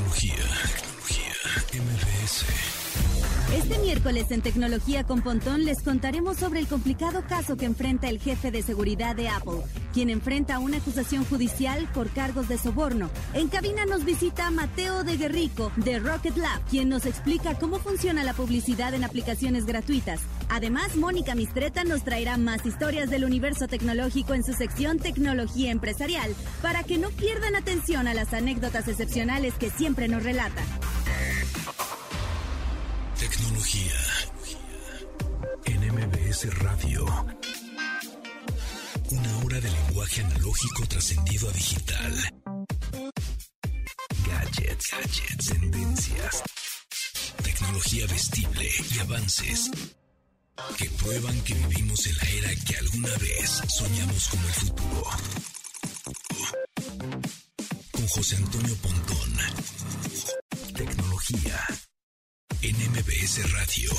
Tecnología, tecnología, MBS. Este miércoles en Tecnología con Pontón les contaremos sobre el complicado caso que enfrenta el jefe de seguridad de Apple, quien enfrenta una acusación judicial por cargos de soborno. En cabina nos visita Mateo de Guerrico de Rocket Lab, quien nos explica cómo funciona la publicidad en aplicaciones gratuitas. Además, Mónica Mistreta nos traerá más historias del universo tecnológico en su sección Tecnología Empresarial, para que no pierdan atención a las anécdotas excepcionales que siempre nos relata. Tecnología. En MBS Radio. Una hora de lenguaje analógico trascendido a digital. Gadgets, gadgets, tendencias. Tecnología vestible y avances que prueban que vivimos en la era que alguna vez soñamos como el futuro. Con José Antonio Pontón. Tecnología en MBS Radio.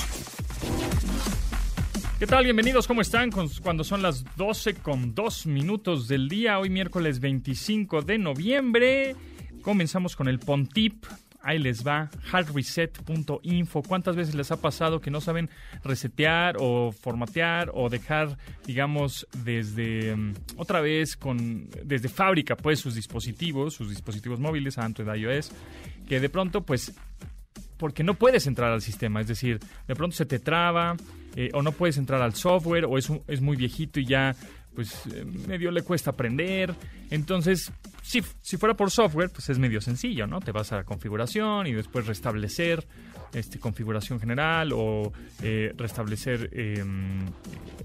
¿Qué tal? Bienvenidos, ¿cómo están? Cuando son las 12 con 2 minutos del día, hoy miércoles 25 de noviembre, comenzamos con el Pontip. Ahí les va, hardreset.info. ¿Cuántas veces les ha pasado que no saben resetear o formatear o dejar, digamos, desde mm, otra vez con desde fábrica, pues sus dispositivos, sus dispositivos móviles, Android, iOS, que de pronto, pues porque no puedes entrar al sistema, es decir, de pronto se te traba eh, o no puedes entrar al software o es, es muy viejito y ya pues eh, medio le cuesta aprender. Entonces, si, si fuera por software, pues es medio sencillo, ¿no? Te vas a configuración y después restablecer este, configuración general o eh, restablecer eh,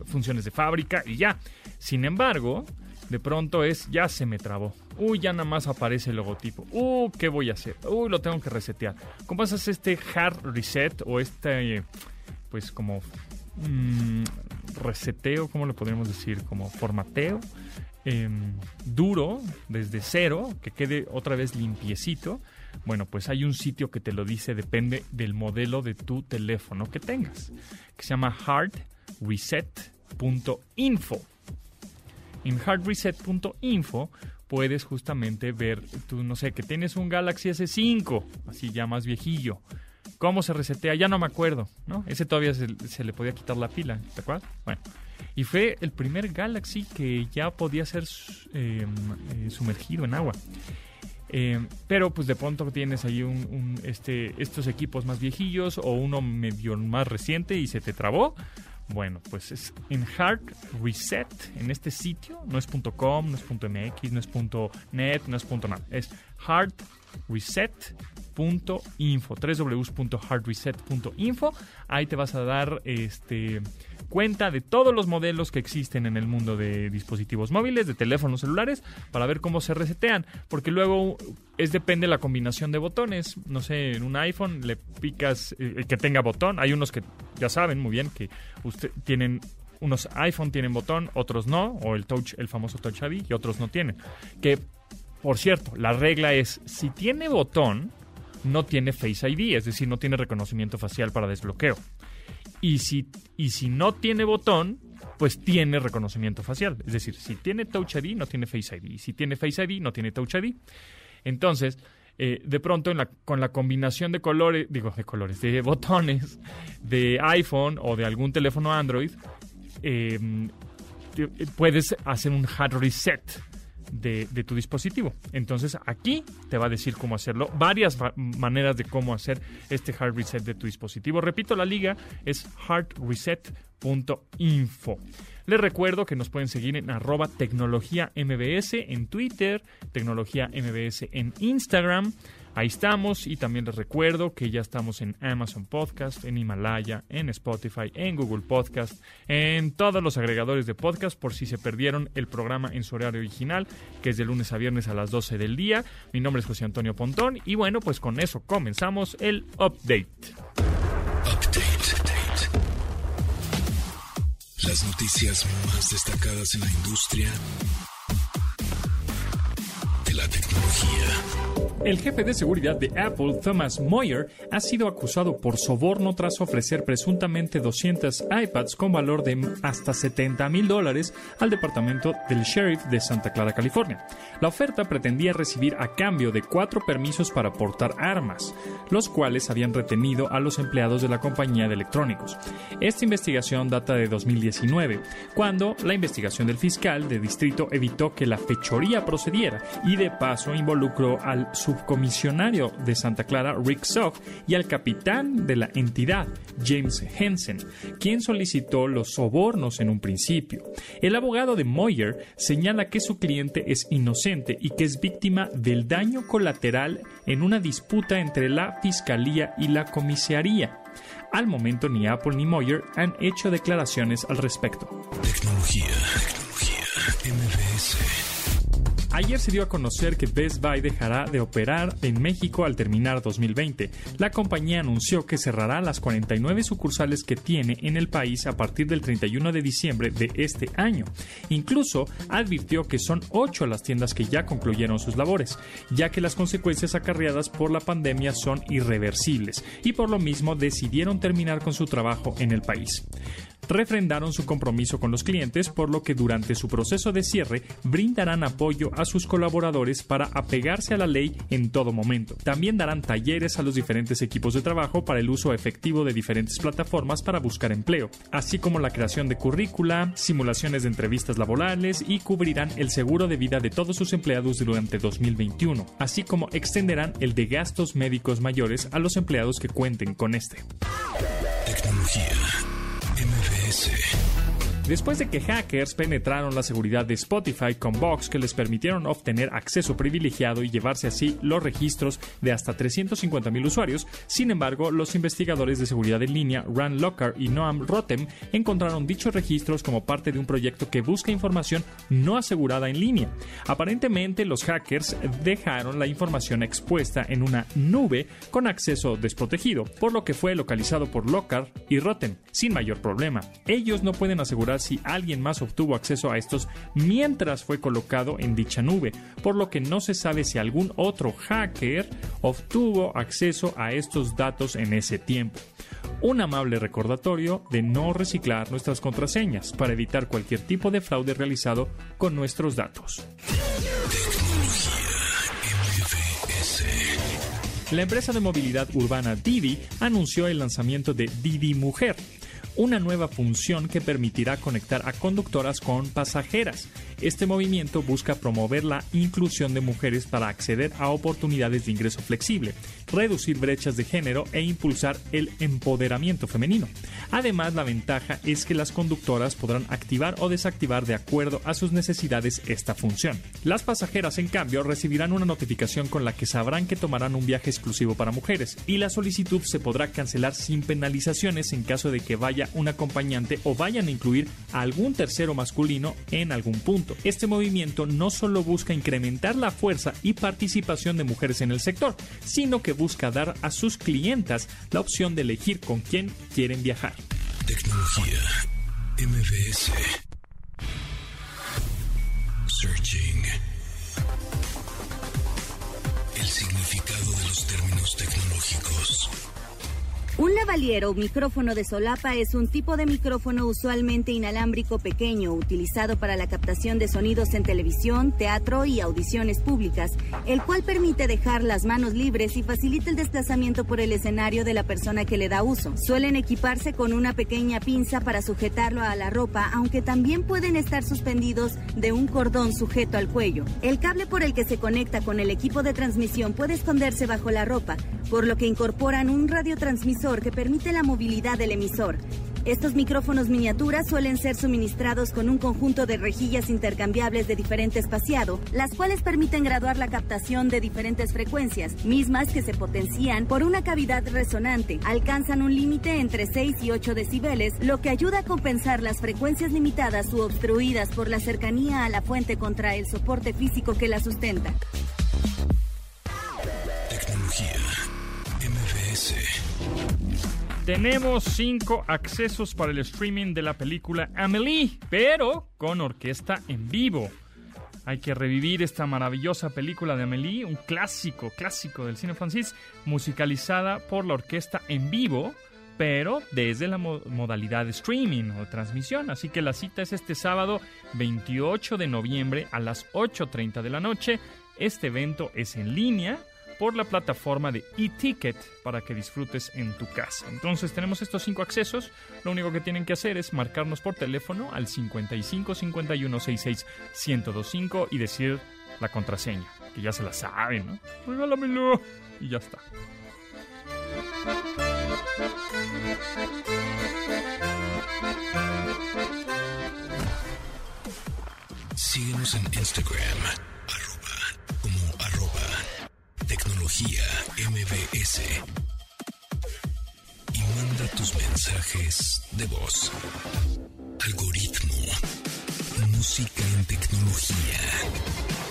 funciones de fábrica y ya. Sin embargo, de pronto es, ya se me trabó. Uy, ya nada más aparece el logotipo. Uh, ¿qué voy a hacer? Uy, lo tengo que resetear. ¿Cómo haces este hard reset o este, pues como mm, reseteo, ¿cómo le podríamos decir? Como formateo em, duro, desde cero, que quede otra vez limpiecito. Bueno, pues hay un sitio que te lo dice, depende del modelo de tu teléfono que tengas, que se llama hardreset.info. En hardreset.info puedes justamente ver, tú no sé, que tienes un Galaxy S5, así ya más viejillo. ¿Cómo se resetea? Ya no me acuerdo, ¿no? Ese todavía se, le podía quitar la pila, ¿te acuerdas? Bueno, y fue el primer Galaxy que ya podía ser eh, eh, sumergido en agua. Eh, pero pues de pronto tienes ahí este, estos equipos más viejillos o uno medio más reciente y se te trabó. Bueno, pues es en Hard Reset, en este sitio, no es .com, no es .mx, no es .net, no es .nada, es hardreset.info, www.hardreset.info. Ahí te vas a dar este cuenta de todos los modelos que existen en el mundo de dispositivos móviles, de teléfonos celulares, para ver cómo se resetean, porque luego es depende de la combinación de botones. No sé, en un iPhone le picas eh, que tenga botón. Hay unos que ya saben muy bien que usted tienen unos iPhone tienen botón, otros no, o el touch, el famoso Touch ID y otros no tienen. Que por cierto, la regla es si tiene botón no tiene Face ID, es decir, no tiene reconocimiento facial para desbloqueo. Y si, y si no tiene botón, pues tiene reconocimiento facial. Es decir, si tiene Touch ID, no tiene Face ID. Y si tiene Face ID, no tiene Touch ID. Entonces, eh, de pronto con la combinación de colores, digo, de colores, de botones de iPhone o de algún teléfono Android, eh, puedes hacer un hard reset de, tu dispositivo. Entonces aquí te va a decir cómo hacerlo, varias maneras de cómo hacer este hard reset de tu dispositivo. Repito, la liga es hardreset.info. Les recuerdo que nos pueden seguir en arroba tecnología mbs en Twitter, tecnología mbs en Instagram. Ahí estamos y también les recuerdo que ya estamos en Amazon Podcast, en Himalaya, en Spotify, en Google Podcast, en todos los agregadores de podcast por si se perdieron el programa en su horario original, que es de lunes a viernes a las 12 del día. Mi nombre es José Antonio Pontón y bueno, pues con eso comenzamos el update. Update. Las noticias más destacadas en la industria de la tecnología. El jefe de seguridad de Apple, Thomas Moyer, ha sido acusado por soborno tras ofrecer presuntamente 200 iPads con valor de hasta 70 mil dólares al departamento del sheriff de Santa Clara, California. La oferta pretendía recibir a cambio de cuatro permisos para portar armas, los cuales habían retenido a los empleados de la compañía de electrónicos. Esta investigación data de 2019, cuando la investigación del fiscal de distrito evitó que la fechoría procediera y de paso involucró al sub comisionario de Santa Clara, Rick Sock, y al capitán de la entidad, James Henson, quien solicitó los sobornos en un principio. El abogado de Moyer señala que su cliente es inocente y que es víctima del daño colateral en una disputa entre la fiscalía y la comisaría. Al momento ni Apple ni Moyer han hecho declaraciones al respecto. Tecnología, tecnología, Ayer se dio a conocer que Best Buy dejará de operar en México al terminar 2020. La compañía anunció que cerrará las 49 sucursales que tiene en el país a partir del 31 de diciembre de este año. Incluso advirtió que son 8 las tiendas que ya concluyeron sus labores, ya que las consecuencias acarreadas por la pandemia son irreversibles y por lo mismo decidieron terminar con su trabajo en el país refrendaron su compromiso con los clientes, por lo que durante su proceso de cierre brindarán apoyo a sus colaboradores para apegarse a la ley en todo momento. También darán talleres a los diferentes equipos de trabajo para el uso efectivo de diferentes plataformas para buscar empleo, así como la creación de currícula, simulaciones de entrevistas laborales y cubrirán el seguro de vida de todos sus empleados durante 2021, así como extenderán el de gastos médicos mayores a los empleados que cuenten con este. Tecnología MVS. Después de que hackers penetraron la seguridad de Spotify con box que les permitieron obtener acceso privilegiado y llevarse así los registros de hasta 350.000 usuarios, sin embargo, los investigadores de seguridad en línea Ran Locker y Noam Rotem encontraron dichos registros como parte de un proyecto que busca información no asegurada en línea. Aparentemente, los hackers dejaron la información expuesta en una nube con acceso desprotegido, por lo que fue localizado por Locker y Rotem sin mayor problema. Ellos no pueden asegurar si alguien más obtuvo acceso a estos mientras fue colocado en dicha nube, por lo que no se sabe si algún otro hacker obtuvo acceso a estos datos en ese tiempo. Un amable recordatorio de no reciclar nuestras contraseñas para evitar cualquier tipo de fraude realizado con nuestros datos. La empresa de movilidad urbana Didi anunció el lanzamiento de Didi Mujer, una nueva función que permitirá conectar a conductoras con pasajeras. Este movimiento busca promover la inclusión de mujeres para acceder a oportunidades de ingreso flexible, reducir brechas de género e impulsar el empoderamiento femenino. Además, la ventaja es que las conductoras podrán activar o desactivar de acuerdo a sus necesidades esta función. Las pasajeras, en cambio, recibirán una notificación con la que sabrán que tomarán un viaje exclusivo para mujeres y la solicitud se podrá cancelar sin penalizaciones en caso de que vaya un acompañante o vayan a incluir a algún tercero masculino en algún punto. Este movimiento no solo busca incrementar la fuerza y participación de mujeres en el sector, sino que busca dar a sus clientas la opción de elegir con quién quieren viajar. Tecnología MBS Searching El significado de los términos tecnológicos. Un lavalier o micrófono de solapa es un tipo de micrófono usualmente inalámbrico pequeño utilizado para la captación de sonidos en televisión, teatro y audiciones públicas, el cual permite dejar las manos libres y facilita el desplazamiento por el escenario de la persona que le da uso. Suelen equiparse con una pequeña pinza para sujetarlo a la ropa, aunque también pueden estar suspendidos de un cordón sujeto al cuello. El cable por el que se conecta con el equipo de transmisión puede esconderse bajo la ropa, por lo que incorporan un radiotransmisor que permite la movilidad del emisor. Estos micrófonos miniaturas suelen ser suministrados con un conjunto de rejillas intercambiables de diferente espaciado, las cuales permiten graduar la captación de diferentes frecuencias, mismas que se potencian por una cavidad resonante. Alcanzan un límite entre 6 y 8 decibeles, lo que ayuda a compensar las frecuencias limitadas u obstruidas por la cercanía a la fuente contra el soporte físico que la sustenta. Tenemos cinco accesos para el streaming de la película Amelie, pero con orquesta en vivo. Hay que revivir esta maravillosa película de Amélie, un clásico, clásico del cine francés, musicalizada por la orquesta en vivo, pero desde la modalidad de streaming o transmisión. Así que la cita es este sábado 28 de noviembre a las 8.30 de la noche. Este evento es en línea por la plataforma de eTicket para que disfrutes en tu casa. Entonces tenemos estos cinco accesos. Lo único que tienen que hacer es marcarnos por teléfono al 55 51 66 1025 y decir la contraseña, que ya se la saben, ¿no? Regálamelo y ya está. Síguenos en Instagram Tecnología MBS. Y manda tus mensajes de voz. Algoritmo. Música en tecnología.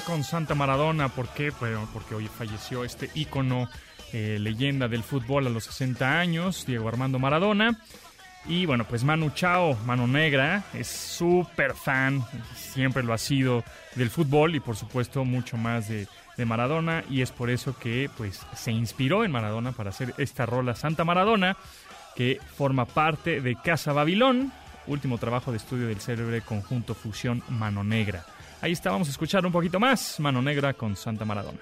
Con Santa Maradona. ¿Por qué? Porque hoy falleció este ícono, eh, leyenda del fútbol a los 60 años, Diego Armando Maradona. Y bueno, pues Manu Chao, Mano Negra, es súper fan, siempre lo ha sido del fútbol y por supuesto mucho más de, de, Maradona. Y es por eso que pues se inspiró en Maradona para hacer esta rola Santa Maradona, que forma parte de Casa Babilón, último trabajo de estudio del célebre conjunto Fusión Mano Negra. Ahí está, vamos a escuchar un poquito más. Mano Negra con Santa Maradona.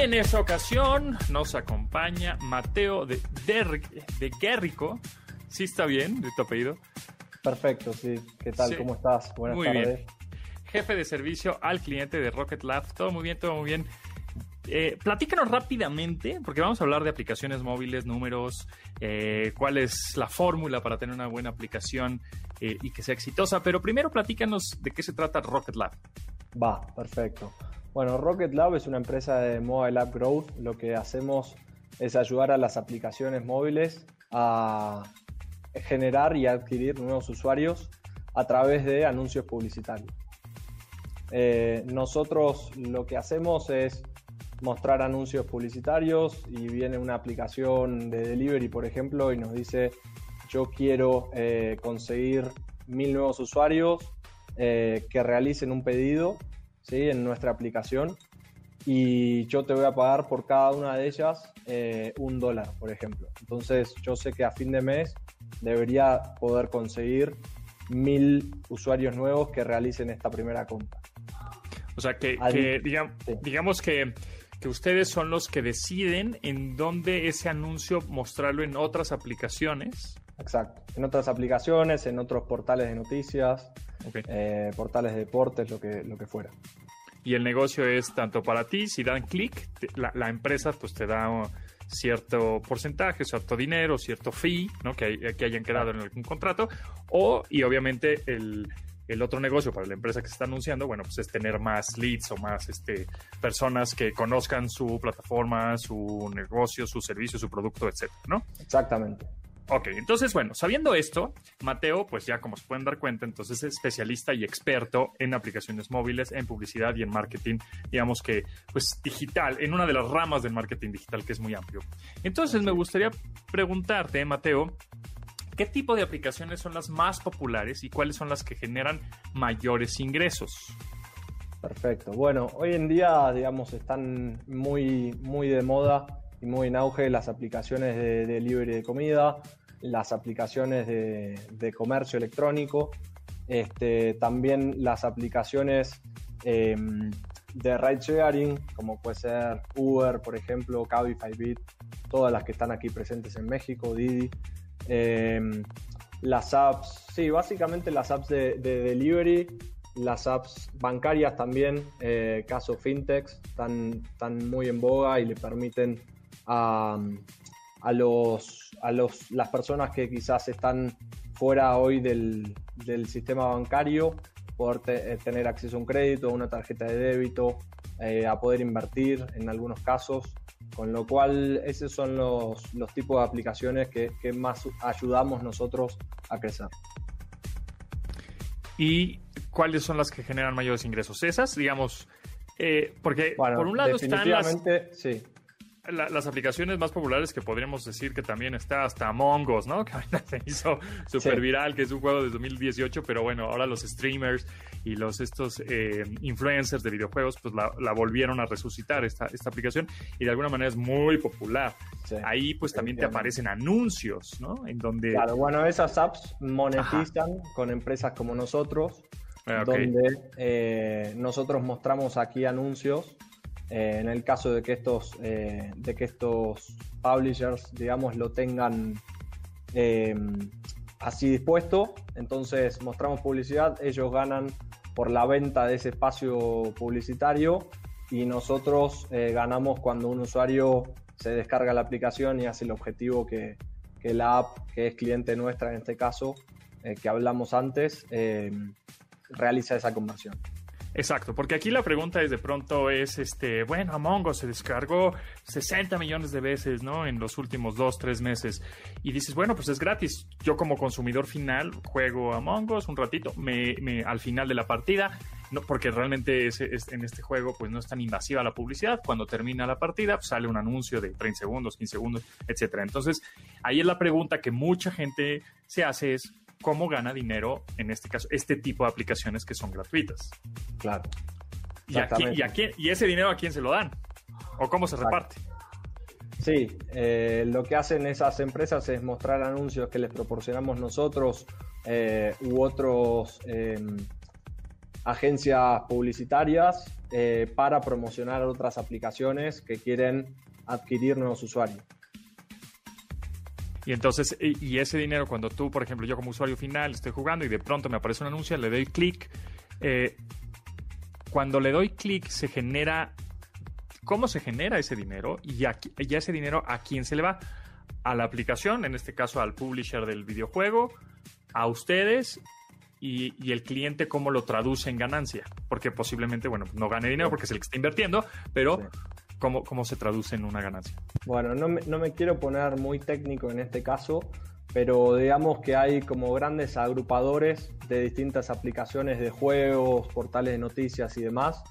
En esta ocasión nos acompaña Mateo de, de, Guerrico. ¿Sí está bien de tu apellido? Perfecto, sí. ¿Qué tal? ¿Cómo estás? Buenas muy Bien. Jefe de servicio al cliente de Rocket Lab. Todo muy bien, todo muy bien. Eh, platícanos rápidamente, porque vamos a hablar de aplicaciones móviles, números, eh, cuál es la fórmula para tener una buena aplicación eh, y que sea exitosa. Pero primero platícanos de qué se trata Rocket Lab. Va, perfecto. Bueno, Rocket Lab es una empresa de Mobile App Growth. Lo que hacemos es ayudar a las aplicaciones móviles a generar y adquirir nuevos usuarios a través de anuncios publicitarios. Eh, nosotros lo que hacemos es mostrar anuncios publicitarios y viene una aplicación de delivery, por ejemplo, y nos dice yo quiero eh, conseguir mil nuevos usuarios eh, que realicen un pedido en nuestra aplicación y yo te voy a pagar por cada una de ellas eh, un dólar, por ejemplo. Entonces yo sé que a fin de mes debería poder conseguir mil usuarios nuevos que realicen esta primera compra. O sea, que, digamos que, que ustedes son los que deciden en dónde ese anuncio mostrarlo en otras aplicaciones. Exacto, en otras aplicaciones, en otros portales de noticias, eh, portales de deportes, lo que, lo que fuera. Y el negocio es tanto para ti, si dan clic, la, empresa pues te da cierto porcentaje, cierto dinero, cierto fee, ¿no? Que, que hayan quedado en algún contrato, o, y obviamente el, el otro negocio para la empresa que se está anunciando, bueno, pues es tener más leads o más este, personas que conozcan su plataforma, su negocio, su servicio, su producto, etcétera, ¿no? Exactamente. Ok, entonces, bueno, sabiendo esto, Mateo, pues ya como se pueden dar cuenta, entonces es especialista y experto en aplicaciones móviles, en publicidad y en marketing, digamos que, pues digital, en una de las ramas del marketing digital que es muy amplio. Entonces, me gustaría preguntarte, Mateo, ¿qué tipo de aplicaciones son las más populares y cuáles son las que generan mayores ingresos? Perfecto. Bueno, hoy en día, digamos, están muy, muy de moda y muy en auge las aplicaciones de delivery de comida, las aplicaciones de, comercio electrónico, este, también las aplicaciones em, de ride sharing, como puede ser Uber, por ejemplo, Cabify Bit, todas las que están aquí presentes en México, Didi. Em, las apps, sí, básicamente las apps de, delivery, las apps bancarias también, eh, caso fintechs, están, están muy en boga y le permiten a, a, los, a los, las personas que quizás están fuera hoy del, del sistema bancario, poder eh, tener acceso a un crédito, a una tarjeta de débito, eh, a poder invertir en algunos casos. Con lo cual, esos son los, los tipos de aplicaciones que, que, más ayudamos nosotros a crecer. ¿Y cuáles son las que generan mayores ingresos? Esas, digamos, eh, porque por un lado están las... Sí las aplicaciones más populares que podríamos decir que también está hasta Among Us, ¿no? Que se hizo súper viral, que es un juego de 2018, pero bueno, ahora los streamers y los estos eh, influencers de videojuegos pues la, volvieron a resucitar esta, esta aplicación y de alguna manera es muy popular. Ahí pues también te aparecen anuncios, ¿no? En donde... Claro, bueno, esas apps monetizan con empresas como nosotros, ah, donde eh, nosotros mostramos aquí anuncios eh, en el caso de que estos, eh, de que estos publishers, digamos, lo tengan eh, así dispuesto, entonces mostramos publicidad, ellos ganan por la venta de ese espacio publicitario y nosotros ganamos cuando un usuario se descarga la aplicación y hace el objetivo que, que la app, que es cliente nuestra en este caso, que hablamos antes, realiza esa conversión. Exacto, porque aquí la pregunta es de pronto es, este, bueno, Among Us se descargó 60 millones de veces, ¿no? En los últimos dos, tres meses. Y dices, bueno, pues es gratis. Yo como consumidor final juego Among Us un ratito, me, al final de la partida, no, porque realmente es, en este juego pues no es tan invasiva la publicidad. Cuando termina la partida pues, sale un anuncio de 30 segundos, 15 segundos, etcétera. Entonces, ahí es la pregunta que mucha gente se hace es, cómo gana dinero, en este caso, este tipo de aplicaciones que son gratuitas. Claro. ¿Y, y, ese dinero a quién se lo dan? ¿O cómo se reparte? Sí, eh, lo que hacen esas empresas es mostrar anuncios que les proporcionamos nosotros eh, u otros em, agencias publicitarias eh, para promocionar otras aplicaciones que quieren adquirir nuevos usuarios. Y entonces, y, ese dinero, cuando tú, por ejemplo, yo como usuario final estoy jugando y de pronto me aparece un anuncio, le doy clic. Eh, cuando le doy clic, se genera. ¿Cómo se genera ese dinero? Y, y ese dinero, ¿a quién se le va? A la aplicación, en este caso al publisher del videojuego, a ustedes y, el cliente cómo lo traduce en ganancia. Porque posiblemente, bueno, no gane dinero porque es el que está invirtiendo, pero ¿Cómo, ¿Cómo se traduce en una ganancia? Bueno, no me, no me quiero poner muy técnico en este caso, pero digamos que hay como grandes agrupadores de distintas aplicaciones de juegos, portales de noticias y demás,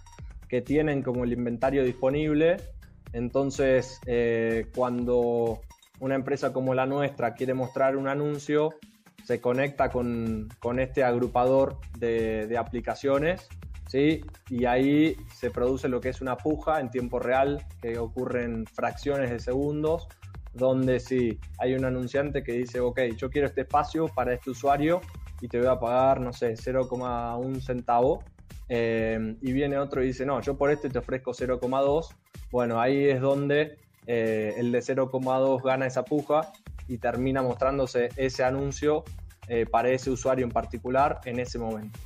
que tienen como el inventario disponible. Entonces, eh, cuando una empresa como la nuestra quiere mostrar un anuncio, se conecta con, con este agrupador de, de aplicaciones ¿sí? Y ahí se produce lo que es una puja en tiempo real, que ocurre en fracciones de segundos, donde si hay un anunciante que dice, ok, yo quiero este espacio para este usuario y te voy a pagar, no sé, 0,1 centavo, eh, y viene otro y dice, no, yo por este te ofrezco 0,2, bueno, ahí es donde eh, el de 0,2 gana esa puja y termina mostrándose ese anuncio eh, para ese usuario en particular en ese momento.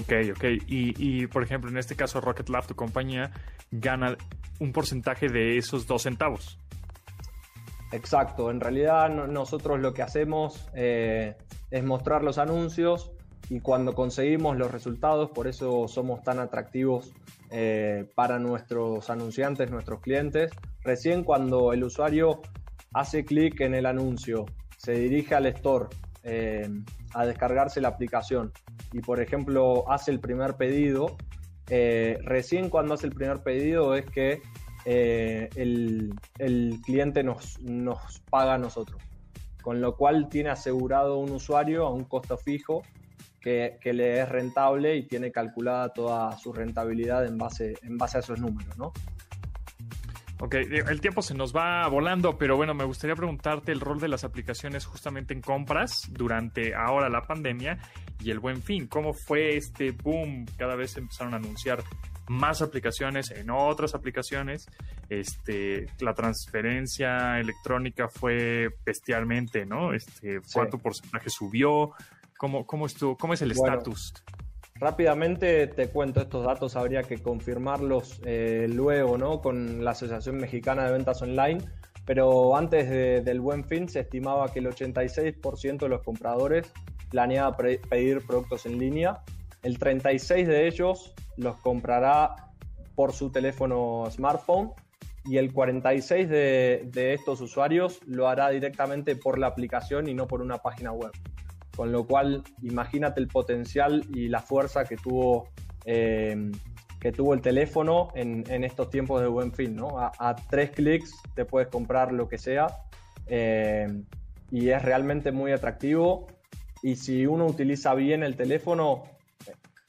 Ok, ok. Y, por ejemplo, en este caso, Rocket Lab, tu compañía, gana un porcentaje de esos dos centavos. Exacto. En realidad, nosotros lo que hacemos eh, es mostrar los anuncios y cuando conseguimos los resultados, por eso somos tan atractivos eh, para nuestros anunciantes, nuestros clientes, recién cuando el usuario hace clic en el anuncio, se dirige al store eh, a descargarse la aplicación y por ejemplo hace el primer pedido, eh, recién cuando hace el primer pedido es que eh, el, cliente nos, nos paga a nosotros. Con lo cual tiene asegurado un usuario a un costo fijo que, que, le es rentable y tiene calculada toda su rentabilidad en base, en base a esos números, ¿no? Ok, el tiempo se nos va volando, pero bueno, me gustaría preguntarte el rol de las aplicaciones justamente en compras durante ahora la pandemia y el buen fin. ¿Cómo fue este boom? Cada vez empezaron a anunciar más aplicaciones en otras aplicaciones. Este, la transferencia electrónica fue bestialmente, ¿no? Este, ¿Cuánto porcentaje subió? ¿Cómo, cómo, estuvo, cómo es el estatus? Rápidamente te cuento estos datos, habría que confirmarlos eh, luego, ¿no? Con la Asociación Mexicana de Ventas Online pero antes del buen fin se estimaba que el 86% de los compradores planeaba pedir productos en línea, el 36% de ellos los comprará por su teléfono smartphone y el 46% de, de, estos usuarios lo hará directamente por la aplicación y no por una página web. Con lo cual, imagínate el potencial y la fuerza que tuvo eh, que tuvo el teléfono en, estos tiempos de buen fin, ¿no? A, tres clics te puedes comprar lo que sea eh, y es realmente muy atractivo. Y si uno utiliza bien el teléfono,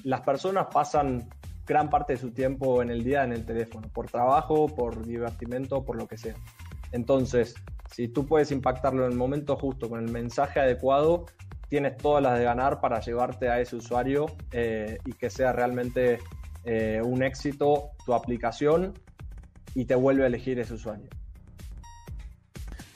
las personas pasan gran parte de su tiempo en el día en el teléfono, por trabajo, por divertimento, por lo que sea. Entonces, si tú puedes impactarlo en el momento justo, con el mensaje adecuado, tienes todas las de ganar para llevarte a ese usuario eh, y que sea realmente eh, un éxito tu aplicación y te vuelve a elegir ese usuario.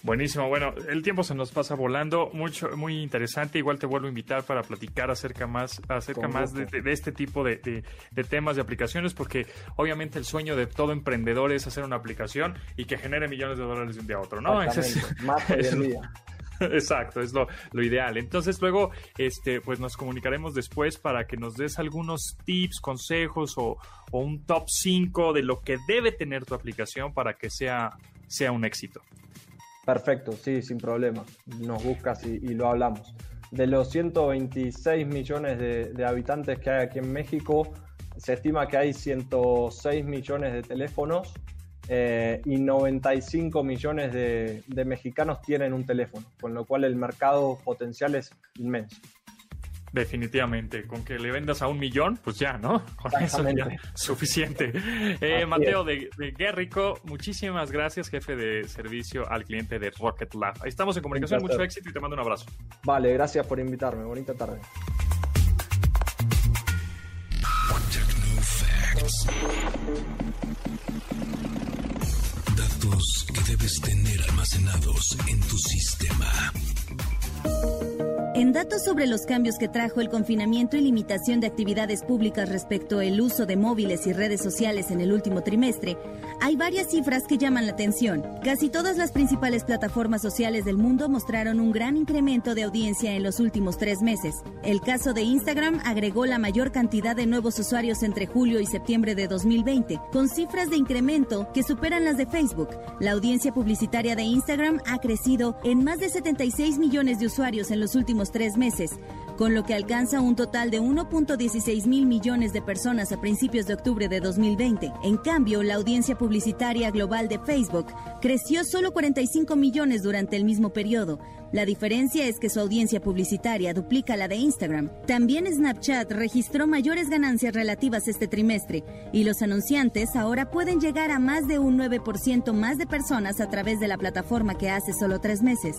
Buenísimo, bueno, el tiempo se nos pasa volando, mucho, muy interesante. Igual te vuelvo a invitar para platicar acerca más, acerca más de, este tipo de, temas de aplicaciones, porque obviamente el sueño de todo emprendedor es hacer una aplicación y que genere millones de dólares de un día a otro, ¿no? más hoy en día. Exacto, es lo, ideal. Entonces luego, este, pues nos comunicaremos después para que nos des algunos tips, consejos o, un top 5 de lo que debe tener tu aplicación para que sea, sea un éxito. Perfecto, sí, sin problema. Nos buscas y, lo hablamos. De los 126 millones de, de habitantes que hay aquí en México, se estima que hay 106 millones de teléfonos eh, y 95 millones de, mexicanos tienen un teléfono, con lo cual el mercado potencial es inmenso. Definitivamente, con que le vendas a un millón, pues ya, ¿no? Con eso ya suficiente. Eh, Mateo de, de, Guerrico, muchísimas gracias, jefe de servicio al cliente de Rocket Lab. Ahí estamos en comunicación, mucho éxito y te mando un abrazo. Vale, gracias por invitarme. Bonita tarde. Que debes tener almacenados en tu sistema. En datos sobre los cambios que trajo el confinamiento y limitación de actividades públicas respecto al uso de móviles y redes sociales en el último trimestre, hay varias cifras que llaman la atención. Casi todas las principales plataformas sociales del mundo mostraron un gran incremento de audiencia en los últimos tres meses. El caso de Instagram agregó la mayor cantidad de nuevos usuarios entre julio y septiembre de 2020, con cifras de incremento que superan las de Facebook. La audiencia publicitaria de Instagram ha crecido en más de 76 millones de usuarios en los últimos tres meses, con lo que alcanza un total de 1.16 mil millones de personas a principios de octubre de 2020. En cambio, la audiencia publicitaria global de Facebook creció solo 45 millones durante el mismo periodo, la diferencia es que su audiencia publicitaria duplica la de Instagram. También Snapchat registró mayores ganancias relativas este trimestre y los anunciantes ahora pueden llegar a más de un 9% más de personas a través de la plataforma que hace solo tres meses.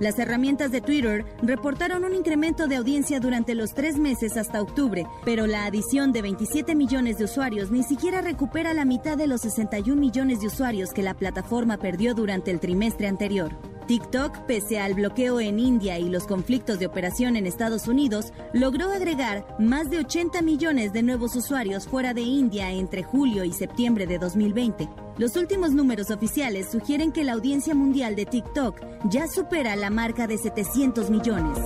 Las herramientas de Twitter reportaron un incremento de audiencia durante los tres meses hasta octubre, pero la adición de 27 millones de usuarios ni siquiera recupera la mitad de los 61 millones de usuarios que la plataforma perdió durante el trimestre anterior. TikTok, pese al bloqueo en India y los conflictos de operación en Estados Unidos, logró agregar más de 80 millones de nuevos usuarios fuera de India entre julio y septiembre de 2020. Los últimos números oficiales sugieren que la audiencia mundial de TikTok ya supera la marca de 700 millones.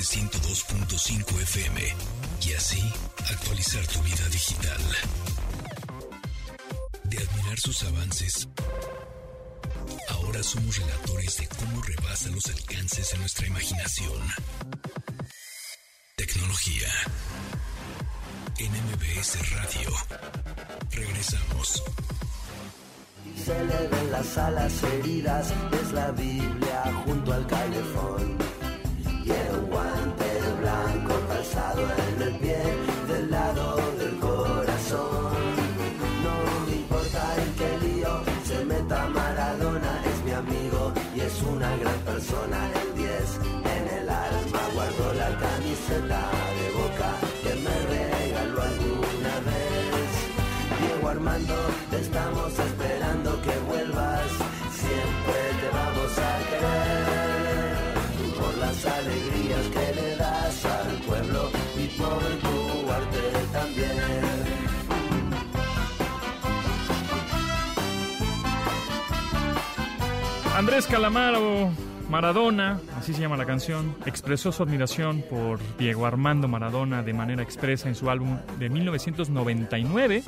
MBS 102.5 FM y así actualizar tu vida digital. De admirar sus avances, ahora somos relatores de cómo rebasa los alcances de nuestra imaginación. Tecnología. En Radio. Regresamos. Se le ven las alas heridas, es la Biblia junto al sonar el 10 en el alma guardo la camiseta de boca que me regaló alguna vez. Diego Armando te estamos esperando que vuelvas. Siempre te vamos a querer. Por las alegrías que le das al pueblo y por tu arte también. Andrés Calamaro. Maradona, así se llama la canción, expresó su admiración por Diego Armando Maradona de manera expresa en su álbum de 1999,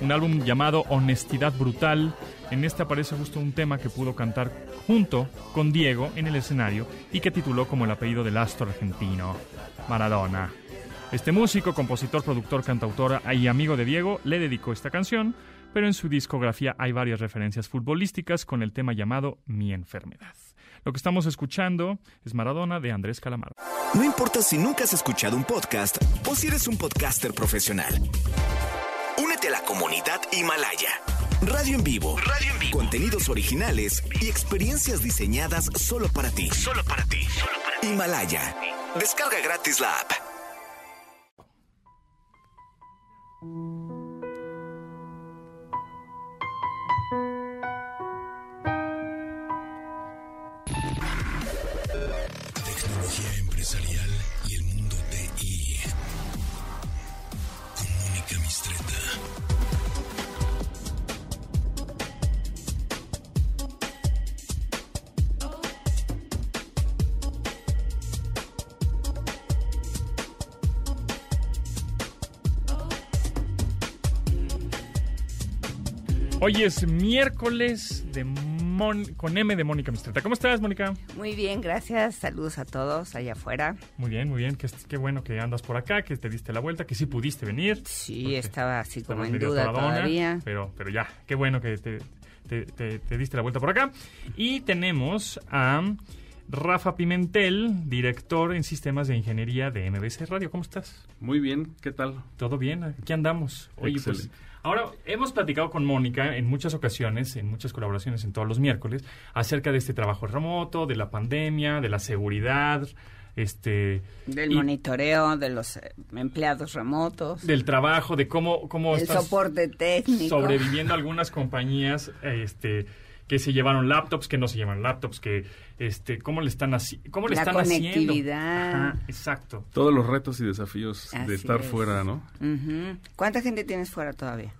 un álbum llamado Honestidad Brutal. En este aparece justo un tema que pudo cantar junto con Diego en el escenario y que tituló como el apellido del astro argentino, Maradona. Este músico, compositor, productor, cantautor y amigo de Diego le dedicó esta canción, pero en su discografía hay varias referencias futbolísticas con el tema llamado Mi enfermedad. Lo que estamos escuchando es Maradona de Andrés Calamaro. No importa si nunca has escuchado un podcast o si eres un podcaster profesional. Únete a la comunidad Himalaya. Radio en vivo. Radio en vivo. Contenidos originales y experiencias diseñadas solo para ti. Solo para ti. Himalaya. Descarga gratis la app. Hoy es miércoles de Mon- con M de Mónica Mistreta. ¿Cómo estás, Mónica? Muy bien, gracias. Saludos a todos allá afuera. Muy bien, muy bien. Qué, qué bueno que andas por acá, que te diste la vuelta, que sí pudiste venir. Sí, estaba así como en duda todavía. Pero, pero ya, qué bueno que te, te- te- te diste la vuelta por acá. Y tenemos a Rafa Pimentel, director en sistemas de ingeniería de MBC Radio. ¿Cómo estás? Muy bien, ¿qué tal? ¿Todo bien? Aquí andamos. Oye, pues Excelente. Ahora hemos platicado con Mónica en muchas ocasiones, en muchas colaboraciones en todos los miércoles, acerca de este trabajo remoto, de la pandemia, de la seguridad, este Del y monitoreo de los eh, empleados remotos, del trabajo, de cómo, cómo el estás soporte técnico. sobreviviendo algunas compañías este que se llevaron laptops, que no se llevan laptops, que este cómo le están así, cómo le La están haciendo. conectividad. Ajá, exacto. Todos los retos y desafíos Así de estar es. fuera, ¿no? ¿Cuánta gente tienes fuera todavía?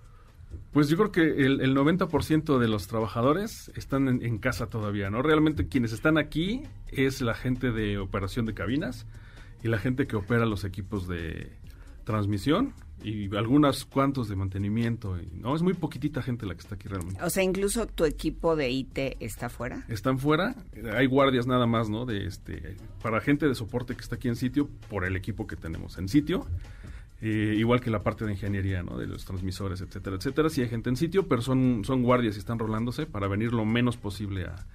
Pues yo creo que el, el 90% de los trabajadores están en, en casa todavía, ¿no? Realmente quienes están aquí es la gente de operación de cabinas y la gente que opera los equipos de transmisión y algunos cuantos de mantenimiento. y- no, es muy poquitita gente la que está aquí realmente. O sea, incluso tu equipo de IT está fuera. Están fuera, hay guardias nada más, ¿no? De este, para gente de soporte que está aquí en sitio por el equipo que tenemos en sitio. Eh, igual que la parte de ingeniería, ¿no? De los transmisores, etcétera, etcétera. Sí hay gente en sitio, pero son, son guardias y están rolándose para venir lo menos posible a,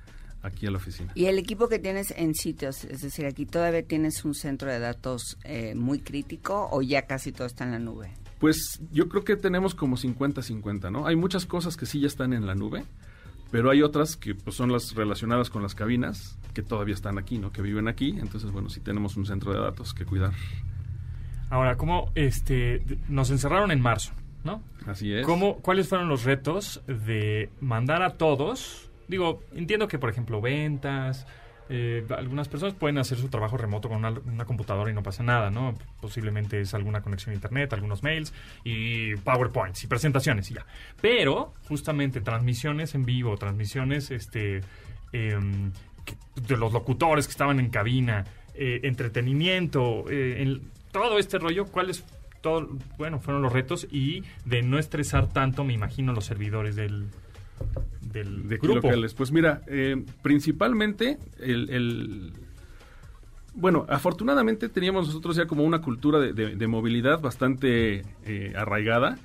aquí a la oficina. Y el equipo que tienes en sitios, es decir, aquí todavía tienes un centro de datos eh, muy crítico o ya casi todo está en la nube. Pues yo creo que tenemos como 50-50, ¿no? Hay muchas cosas que sí ya están en la nube, pero hay otras que pues, son las relacionadas con las cabinas, que todavía están aquí, ¿no? Que viven aquí. Entonces, bueno, sí tenemos un centro de datos que cuidar. Ahora, ¿cómo este nos encerraron en marzo, ¿no? Así es. ¿Cómo, ¿Cuáles fueron los retos de mandar a todos? Digo, entiendo que, por ejemplo, ventas, eh, algunas personas pueden hacer su trabajo remoto con una, computadora y no pasa nada, ¿no? Posiblemente es alguna conexión a internet, algunos mails y PowerPoints y presentaciones y ya. Pero, justamente, transmisiones en vivo, transmisiones este, que- de los locutores que estaban en cabina, eh, entretenimiento, eh, en- todo este rollo, ¿cuáles todo, bueno, fueron los retos y de no estresar tanto, me imagino, los servidores del, del de grupo. locales. Pues mira, eh, principalmente el, el- Bueno, afortunadamente teníamos nosotros ya como una cultura de, de- de movilidad bastante eh, arraigada.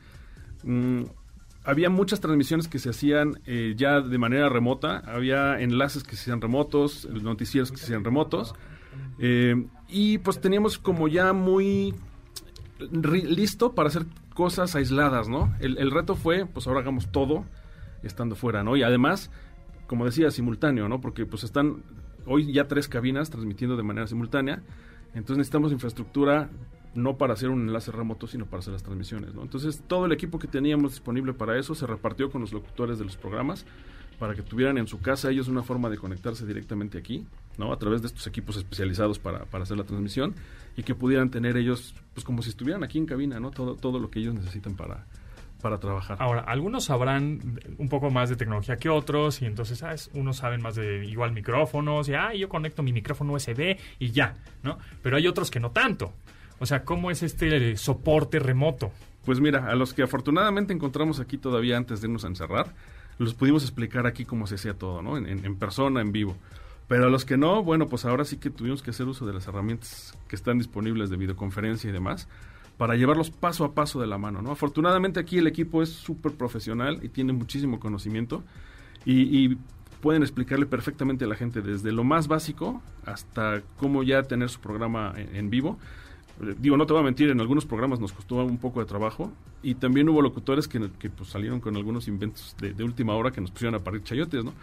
Mm, había muchas transmisiones que se hacían eh, ya de manera remota, había enlaces que se hacían remotos, noticieros que se hacían remotos, y pues teníamos como ya muy listo para hacer cosas aisladas, ¿no? El, el reto fue, pues ahora hagamos todo estando fuera, ¿no? Y además, como decía, simultáneo, ¿no? Porque pues están hoy ya tres cabinas transmitiendo de manera simultánea. Entonces necesitamos infraestructura no para hacer un enlace remoto, sino para hacer las transmisiones. ¿no? Entonces todo el equipo que teníamos disponible para eso se repartió con los locutores de los programas para que tuvieran en su casa ellos una forma de conectarse directamente aquí, ¿no? A través de estos equipos especializados para, para hacer la transmisión y que pudieran tener ellos, pues como si estuvieran aquí en cabina, ¿no? Todo, todo lo que ellos necesitan para, para trabajar. Ahora, algunos sabrán un poco más de tecnología que otros y entonces, ¿sabes? Unos saben más de igual micrófonos y, ah, yo conecto mi micrófono USB y ya, ¿no? Pero hay otros que no tanto. O sea, ¿cómo es este soporte remoto? Pues mira, a los que afortunadamente encontramos aquí todavía antes de irnos a encerrar, los pudimos explicar aquí cómo se hacía todo, ¿no? En, en, en, persona, en vivo. Pero a los que no, bueno, pues ahora sí que tuvimos que hacer uso de las herramientas que están disponibles de videoconferencia y demás para llevarlos paso a paso de la mano, ¿no? Afortunadamente aquí el equipo es súper profesional y tiene muchísimo conocimiento y, y pueden explicarle perfectamente a la gente desde lo más básico hasta cómo ya tener su programa en, en vivo digo, no te voy a mentir, en algunos programas nos costó un poco de trabajo y también hubo locutores que, que pues, salieron con algunos inventos de, de, última hora que nos pusieron a parir chayotes, ¿no?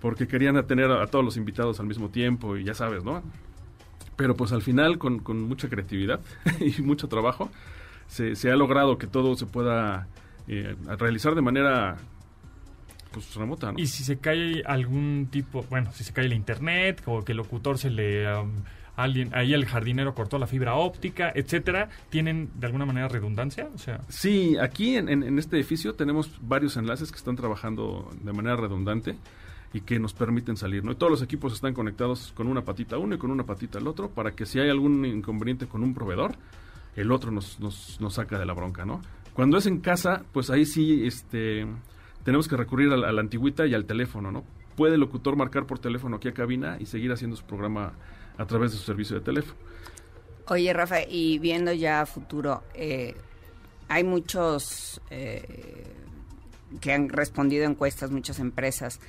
Porque querían tener a, a, todos los invitados al mismo tiempo y ya sabes, ¿no? Pero pues al final, con, con mucha creatividad y mucho trabajo, se, se, ha logrado que todo se pueda eh, realizar de manera pues remota, ¿no? Y si se cae algún tipo, bueno, si se cae el internet o que el locutor se le... Um, alguien ahí el jardinero cortó la fibra óptica, etcétera, ¿tienen de alguna manera redundancia? O sea, sí, aquí en, en, en, este edificio tenemos varios enlaces que están trabajando de manera redundante y que nos permiten salir, ¿no? Y todos los equipos están conectados con una patita uno y con una patita el otro para que si hay algún inconveniente con un proveedor, el otro nos, nos, nos saca de la bronca, ¿no? Cuando es en casa, pues ahí sí este, tenemos que recurrir a la, a antigüita y al teléfono, ¿no? Puede el locutor marcar por teléfono aquí a cabina y seguir haciendo su programa a través de su servicio de teléfono. Oye, Rafa, y viendo ya a futuro, eh, hay muchos eh, que han respondido encuestas, muchas empresas,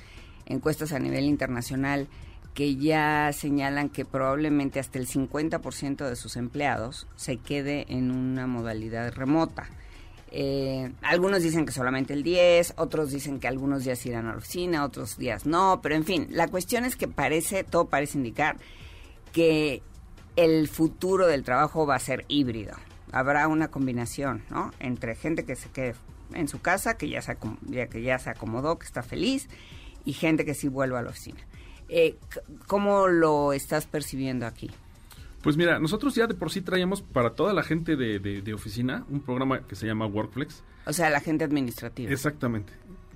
encuestas a nivel internacional, que ya señalan que probablemente hasta el 50% de sus empleados se quede en una modalidad remota. Eh, algunos dicen que solamente el 10, otros dicen que algunos días irán a la oficina, otros días no, pero en fin, la cuestión es que parece, todo parece indicar que el futuro del trabajo va a ser híbrido. Habrá una combinación, ¿no? Entre gente que se quede en su casa, que ya se, que ya se acomodó, que está feliz, y gente que sí vuelva a la oficina. Eh, ¿Cómo lo estás percibiendo aquí? Pues mira, nosotros ya de por sí traíamos para toda la gente de, de, de oficina un programa que se llama Workflex. O sea, la gente administrativa. Exactamente.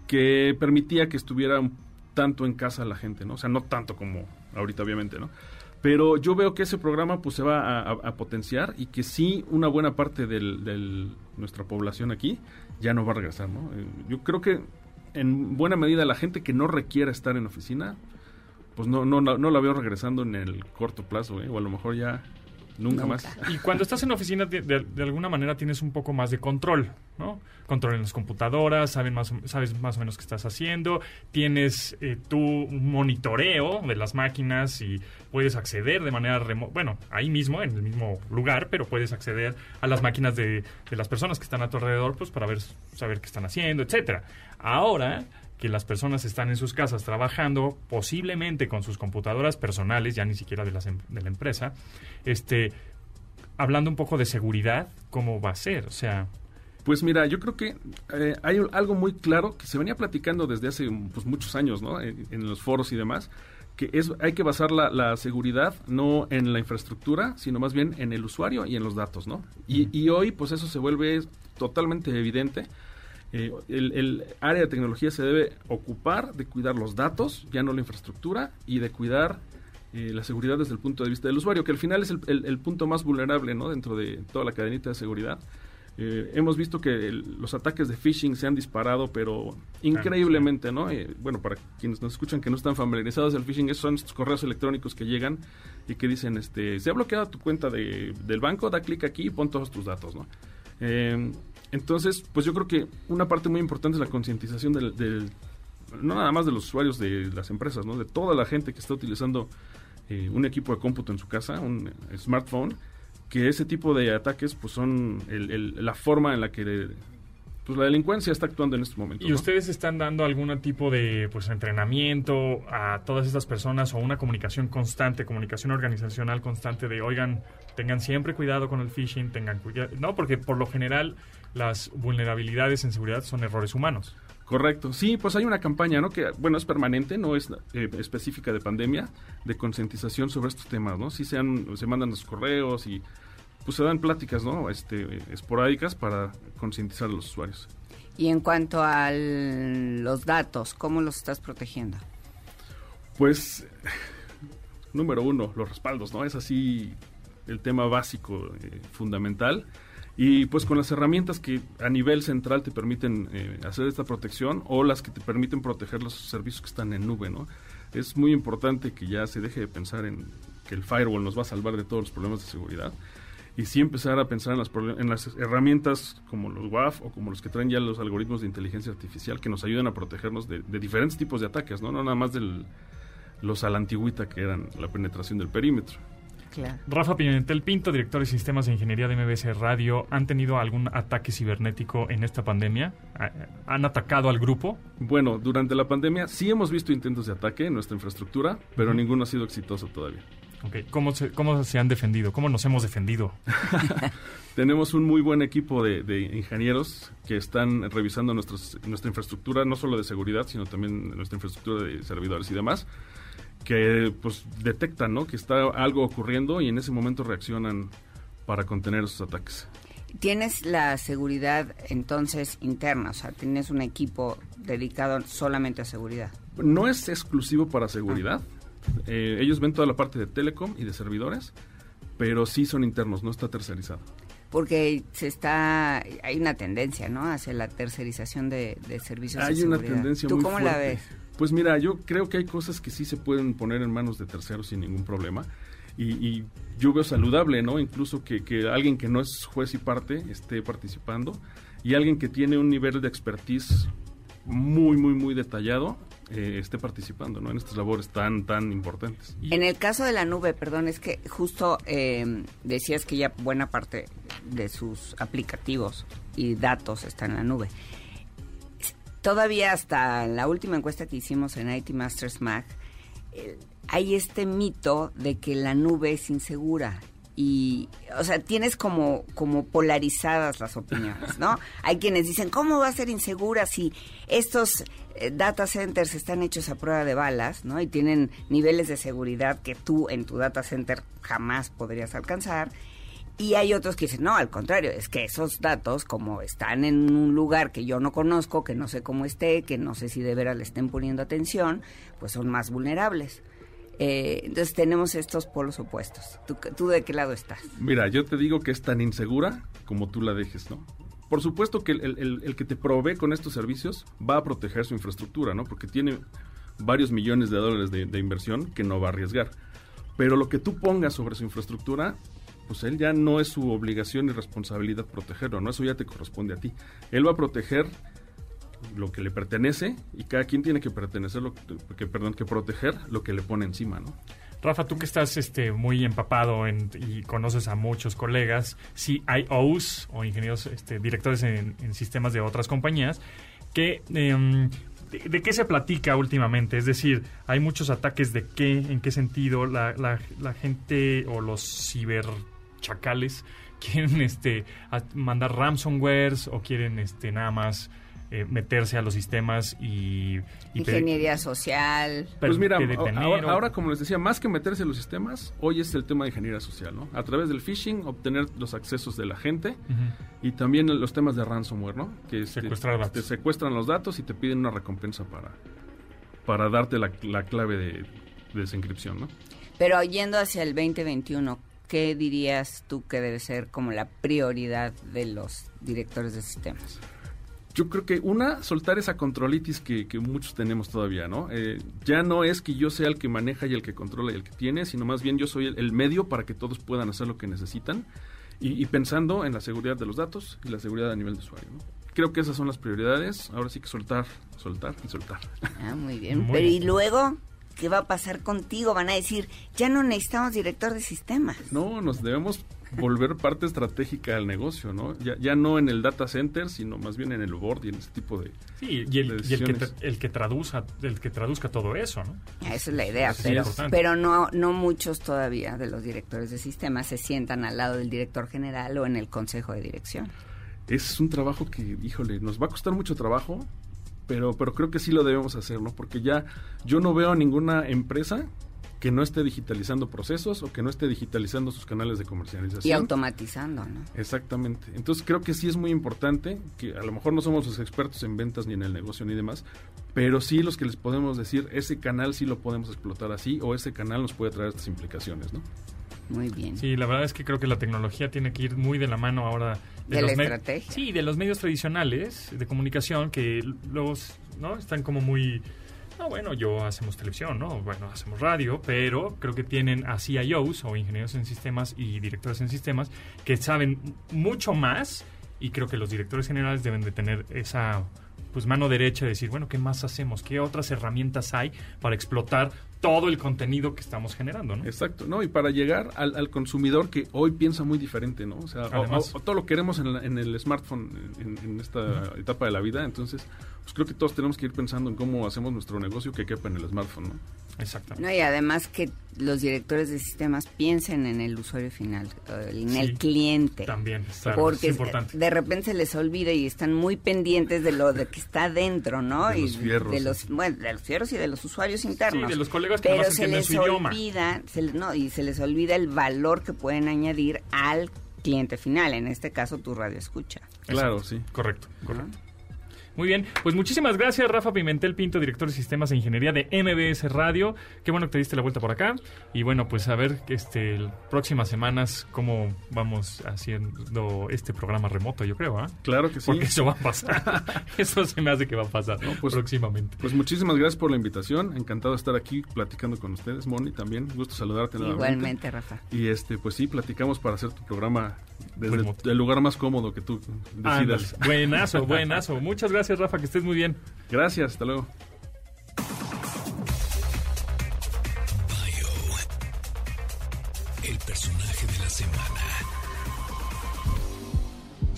Que permitía que estuviera un tanto en casa la gente, ¿no? O sea, no tanto como ahorita, obviamente, ¿no? Pero yo veo que ese programa pues se va a, a, a potenciar y que sí una buena parte de del, nuestra población aquí ya no va a regresar, ¿no? Eh, yo creo que en buena medida la gente que no requiera estar en oficina, pues no, no, no, la veo regresando en el corto plazo, ¿eh? o a lo mejor ya Nunca, Nunca, más. Y cuando estás en oficina, de, de, de, alguna manera tienes un poco más de control, ¿no? Control en las computadoras, saben más, sabes más o menos qué estás haciendo, tienes eh, tu monitoreo de las máquinas y puedes acceder de manera remota, bueno, ahí mismo, en el mismo lugar, pero puedes acceder a las máquinas de, de las personas que están a tu alrededor, pues para ver, saber qué están haciendo, etcétera. Ahora que las personas están en sus casas trabajando, posiblemente con sus computadoras personales, ya ni siquiera de, las, de la empresa, este, hablando un poco de seguridad, ¿cómo va a ser? O sea... Pues mira, yo creo que eh, hay algo muy claro que se venía platicando desde hace pues, muchos años, ¿no? En, en, los foros y demás, que es, hay que basar la, la, seguridad no en la infraestructura, sino más bien en el usuario y en los datos, ¿no? Y, y hoy, pues eso se vuelve totalmente evidente eh, el, área de tecnología se debe ocupar de cuidar los datos, ya no la infraestructura, y de cuidar eh, la seguridad desde el punto de vista del usuario, que al final es el, punto más vulnerable ¿no? dentro de toda la cadenita de seguridad. Eh, hemos visto que los ataques de phishing se han disparado, pero increíblemente, ¿no? Bueno, para quienes nos escuchan que no están familiarizados, el phishing son estos correos electrónicos que llegan y que dicen, este, se ha bloqueado tu cuenta de, del banco, da clic aquí y pon todos tus datos, ¿no? Entonces, pues yo creo que una parte muy importante es la concientización del, del, no nada más de los usuarios de las empresas, ¿no? De toda la gente que está utilizando eh, un equipo de cómputo en su casa, un smartphone, que ese tipo de ataques, pues son el, el, la forma en la que pues la delincuencia está actuando en este momento. ¿Y ¿no? ustedes están dando algún tipo de pues entrenamiento a todas estas personas o una comunicación constante, comunicación organizacional constante de, oigan, tengan siempre cuidado con el phishing, tengan cuidado, no, porque por lo general las vulnerabilidades en seguridad son errores humanos. Correcto. Sí, pues hay una campaña, ¿no? Que, bueno, es permanente, no es eh, específica de pandemia, de concientización sobre estos temas, ¿no? Sí se, han- se mandan los correos y pues se dan pláticas, ¿no? Este, esporádicas para concientizar a los usuarios. Y en cuanto a los datos, ¿cómo los estás protegiendo? Pues, número uno, los respaldos, ¿no? Es así el tema básico, eh, fundamental. Y pues con las herramientas que a nivel central te permiten eh, hacer esta protección o las que te permiten proteger los servicios que están en nube, ¿no? Es muy importante que ya se deje de pensar en que el firewall nos va a salvar de todos los problemas de seguridad y sí empezar a pensar en las, herramientas como los WAF o como los que traen ya los algoritmos de inteligencia artificial que nos ayudan a protegernos de, de diferentes tipos de ataques, ¿no? No nada más de los a la antigüita que eran la penetración del perímetro. Claro. Rafa Pimentel Pinto, director de Sistemas de Ingeniería de MBS Radio, ¿han tenido algún ataque cibernético en esta pandemia? ¿Ha- ¿Han atacado al grupo? Bueno, durante la pandemia sí hemos visto intentos de ataque en nuestra infraestructura, pero ninguno ha sido exitoso todavía. Ok, ¿Cómo se, ¿Cómo se han defendido? ¿Cómo nos hemos defendido? Tenemos un muy buen equipo de, de ingenieros que están revisando nuestras- nuestra infraestructura, no solo de seguridad, sino también nuestra infraestructura de servidores y demás, que pues detectan ¿no? que está algo ocurriendo y en ese momento reaccionan para contener esos ataques. Tienes la seguridad entonces interna, o sea, tienes un equipo dedicado solamente a seguridad. No es exclusivo para seguridad. Eh, ellos ven toda la parte de telecom y de servidores, pero sí son internos, no está tercerizado. Porque se está, hay una tendencia, ¿no? Hacia la tercerización de, de servicios de Hay una seguridad. tendencia ¿Tú muy cómo la ves? Pues mira, yo creo que hay cosas que sí se pueden poner en manos de terceros sin ningún problema. Y, yo veo saludable, ¿no? Incluso que, alguien que no es juez y parte esté participando y alguien que tiene un nivel de expertise muy, muy, muy detallado eh, esté participando, ¿no? En estas labores tan, tan importantes. En el caso de la nube, perdón, es que justo eh, decías que ya buena parte de sus aplicativos y datos está en la nube. Todavía hasta la última encuesta que hicimos en IT Masters Mac, eh, hay este mito de que la nube es insegura. Y, o sea, tienes como, como polarizadas las opiniones, ¿no? Hay quienes dicen, ¿cómo va a ser insegura si estos eh, data centers están hechos a prueba de balas, ¿no? Y tienen niveles de seguridad que tú en tu data center jamás podrías alcanzar. Y hay otros que dicen, no, al contrario, es que esos datos, como están en un lugar que yo no conozco, que no sé cómo esté, que no sé si de veras le estén poniendo atención, pues son más vulnerables. Eh, entonces tenemos estos polos opuestos. ¿Tú, ¿Tú de qué lado estás? Mira, yo te digo que es tan insegura como tú la dejes, ¿no? Por supuesto que el, el- que te provee con estos servicios va a proteger su infraestructura, ¿no? Porque tiene varios millones de dólares de inversión que no va a arriesgar. Pero lo que tú pongas sobre su infraestructura, pues él ya no es su obligación y responsabilidad protegerlo, ¿no? Eso ya te corresponde a ti. Él va a proteger lo que le pertenece y cada quien tiene que pertenecer, lo que, perdón, que proteger lo que le pone encima, ¿no? Rafa, tú que estás este, muy empapado y conoces a muchos colegas, CIOs o ingenieros, este, directores en, sistemas de otras compañías, que, em, de, qué se platica últimamente? Es decir, hay muchos ataques de qué, en qué sentido la, la- gente o los ciberchacales quieren este, a- mandar ransomwares o quieren este, nada más eh, meterse a los sistemas y... Ingeniería social. Pues mira, a- ahora, ahora, como les decía, más que meterse en los sistemas, hoy es el tema de ingeniería social, ¿no? A través del phishing, obtener los accesos de la gente y también los temas de ransomware, ¿no? Que este, Secuestrar datos. te secuestran los datos y te piden una recompensa para, para darte la, la clave de, de desencripción, ¿no? Pero yendo hacia el 2021, ¿qué dirías tú que debe ser como la prioridad de los directores de sistemas? Yo creo que una, soltar esa controlitis que, que muchos tenemos todavía, ¿no? Eh, ya no es que yo sea el que maneja y el que controla y el que tiene, sino más bien yo soy el, el medio para que todos puedan hacer lo que necesitan y, y pensando en la seguridad de los datos y la seguridad a nivel de usuario, ¿no? Creo que esas son las prioridades. Ahora sí que soltar, soltar y soltar. Ah, muy bien. Muy Pero bien. y luego, ¿qué va a pasar contigo? Van a decir, ya no necesitamos director de sistemas. No, nos debemos volver parte estratégica del negocio, ¿no? Ya, ya no en el data center, sino más bien en el board y en ese tipo de Sí, y el, de y el que, el que traduzca, el que traduzca todo eso, ¿no? Esa es la idea, Eso pero, pero no, no muchos todavía de los directores de sistemas se sientan al lado del director general o en el consejo de dirección. es un trabajo que, híjole, nos va a costar mucho trabajo, pero, pero creo que sí lo debemos hacer, ¿no? Porque ya yo no veo ninguna empresa que no esté digitalizando procesos o que no esté digitalizando sus canales de comercialización. Y automatizando, ¿no? Exactamente. Entonces creo que sí es muy importante, que a lo mejor no somos los expertos en ventas ni en el negocio ni demás, pero sí los que les podemos decir, ese canal sí lo podemos explotar así o ese canal nos puede traer estas implicaciones, ¿no? Muy bien. Sí, la verdad es que creo que la tecnología tiene que ir muy de la mano ahora De la los me- estrategia. Sí, de los medios tradicionales de comunicación que luego no están como muy no, bueno, yo hacemos televisión, ¿no? Bueno, hacemos radio, pero creo que tienen a CIOs o ingenieros en sistemas y directores en sistemas que saben mucho más y creo que los directores generales deben de tener esa pues mano derecha de decir, bueno, ¿qué más hacemos? ¿Qué otras herramientas hay para explotar todo el contenido que estamos generando, ¿no? Exacto, ¿no? Y para llegar al, al consumidor que hoy piensa muy diferente, ¿no? O sea, Además. o- o todo lo queremos en, la- en el smartphone en, en esta etapa de la vida, entonces, pues creo que todos tenemos que ir pensando en cómo hacemos nuestro negocio que quepa en el smartphone, ¿no? Exactamente. No, y además que los directores de sistemas piensen en el usuario final, en Sí, el cliente. También, claro, porque es importante. de repente se les olvida y están muy pendientes de lo de que está dentro, ¿no? De y los fierros, de los bueno, de los fierros y de los usuarios internos. Sí, de los colegas que Pero se les su idioma. olvida, se no, y se les olvida el valor que pueden añadir al cliente final, en este caso tu radio escucha. Claro, sí. Correcto, correcto. Muy bien, pues muchísimas gracias Rafa Pimentel Pinto, director de Sistemas de Ingeniería de MBS Radio. Qué bueno que te diste la vuelta por acá. Y bueno, pues a ver este próximas semanas cómo vamos haciendo este programa remoto, yo creo, ¿ah? Claro que sí. Porque eso va a pasar. eso se me hace que va a pasar pues- próximamente. Pues muchísimas gracias por la invitación. Encantado de estar aquí platicando con ustedes, Moni, también. Gusto saludarte nuevamente. Igualmente, Rafa. Y este, pues sí, platicamos para hacer tu programa desde Remoto. el lugar más cómodo que tú decidas. Buenazo, buenazo. Muchas gracias Rafa, que estés muy bien. Gracias, hasta luego.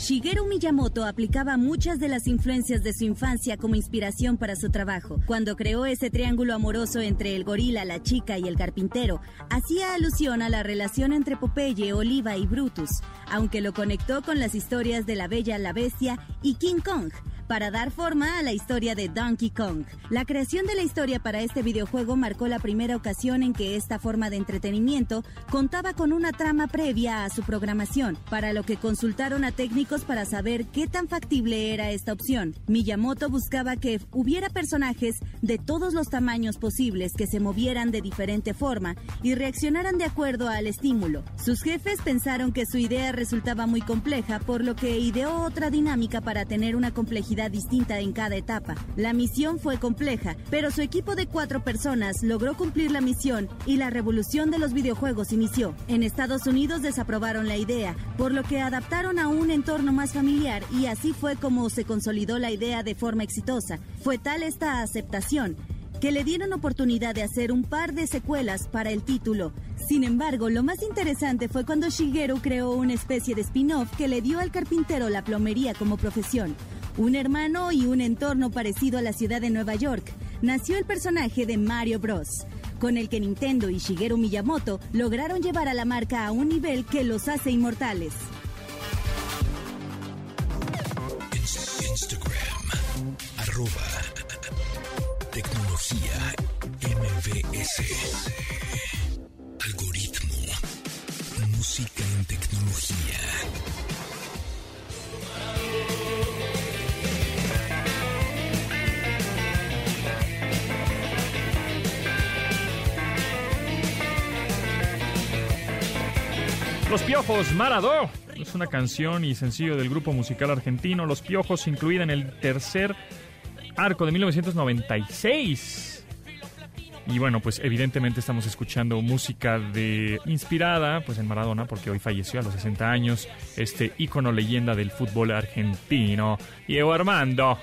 Shigeru Miyamoto aplicaba muchas de las influencias de su infancia como inspiración para su trabajo. Cuando creó ese triángulo amoroso entre el gorila, la chica y el carpintero, hacía alusión a la relación entre Popeye, Oliva y Brutus, aunque lo conectó con las historias de la Bella, la Bestia y King Kong para dar forma a la historia de Donkey Kong. La creación de la historia para este videojuego marcó la primera ocasión en que esta forma de entretenimiento contaba con una trama previa a su programación, para lo que consultaron a técnicos para saber qué tan factible era esta opción. Miyamoto buscaba que hubiera personajes de todos los tamaños posibles que se movieran de diferente forma y reaccionaran de acuerdo al estímulo. Sus jefes pensaron que su idea resultaba muy compleja, por lo que ideó otra dinámica para tener una complejidad distinta en cada etapa. La misión fue compleja, pero su equipo de cuatro personas logró cumplir la misión y la revolución de los videojuegos inició. En Estados Unidos desaprobaron la idea, por lo que adaptaron a un entorno más familiar y así fue como se consolidó la idea de forma exitosa. Fue tal esta aceptación que le dieron oportunidad de hacer un par de secuelas para el título. Sin embargo, lo más interesante fue cuando Shigeru creó una especie de spin-off que le dio al carpintero la plomería como profesión. Un hermano y un entorno parecido a la ciudad de Nueva York. Nació el personaje de Mario Bros con el que Nintendo y Shigeru Miyamoto lograron llevar a la marca a un nivel que los hace inmortales. Instagram. Arroba. Tecnología. MBS. Algoritmo. Música en tecnología. Los Piojos, Maradó. Es una canción y sencillo del grupo musical argentino Los Piojos, incluida en el tercer arco de 1996. Y bueno, pues evidentemente estamos escuchando música de inspirada pues en Maradona porque hoy falleció a los 60 años este ícono leyenda del fútbol argentino, Diego Armando.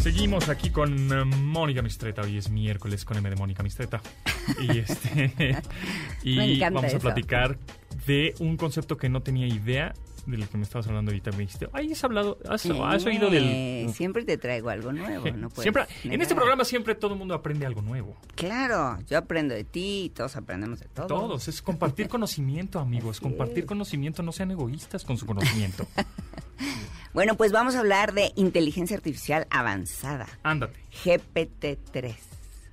Seguimos aquí con eh, Mónica Mistreta. Hoy es miércoles con M de Mónica Mistreta. Y este. y vamos a eso. platicar de un concepto que no tenía idea del que me estabas hablando ahorita. Me dijiste, ay, has hablado, has, has oído del. Siempre te traigo algo nuevo, no Siempre, en este programa siempre todo el mundo aprende algo nuevo. Claro, yo aprendo de ti y todos aprendemos de todo. Todos, es compartir conocimiento, amigos. Compartir conocimiento, no sean egoístas con su conocimiento. Bueno, pues vamos a hablar de inteligencia artificial avanzada, Ándate, GPT-3.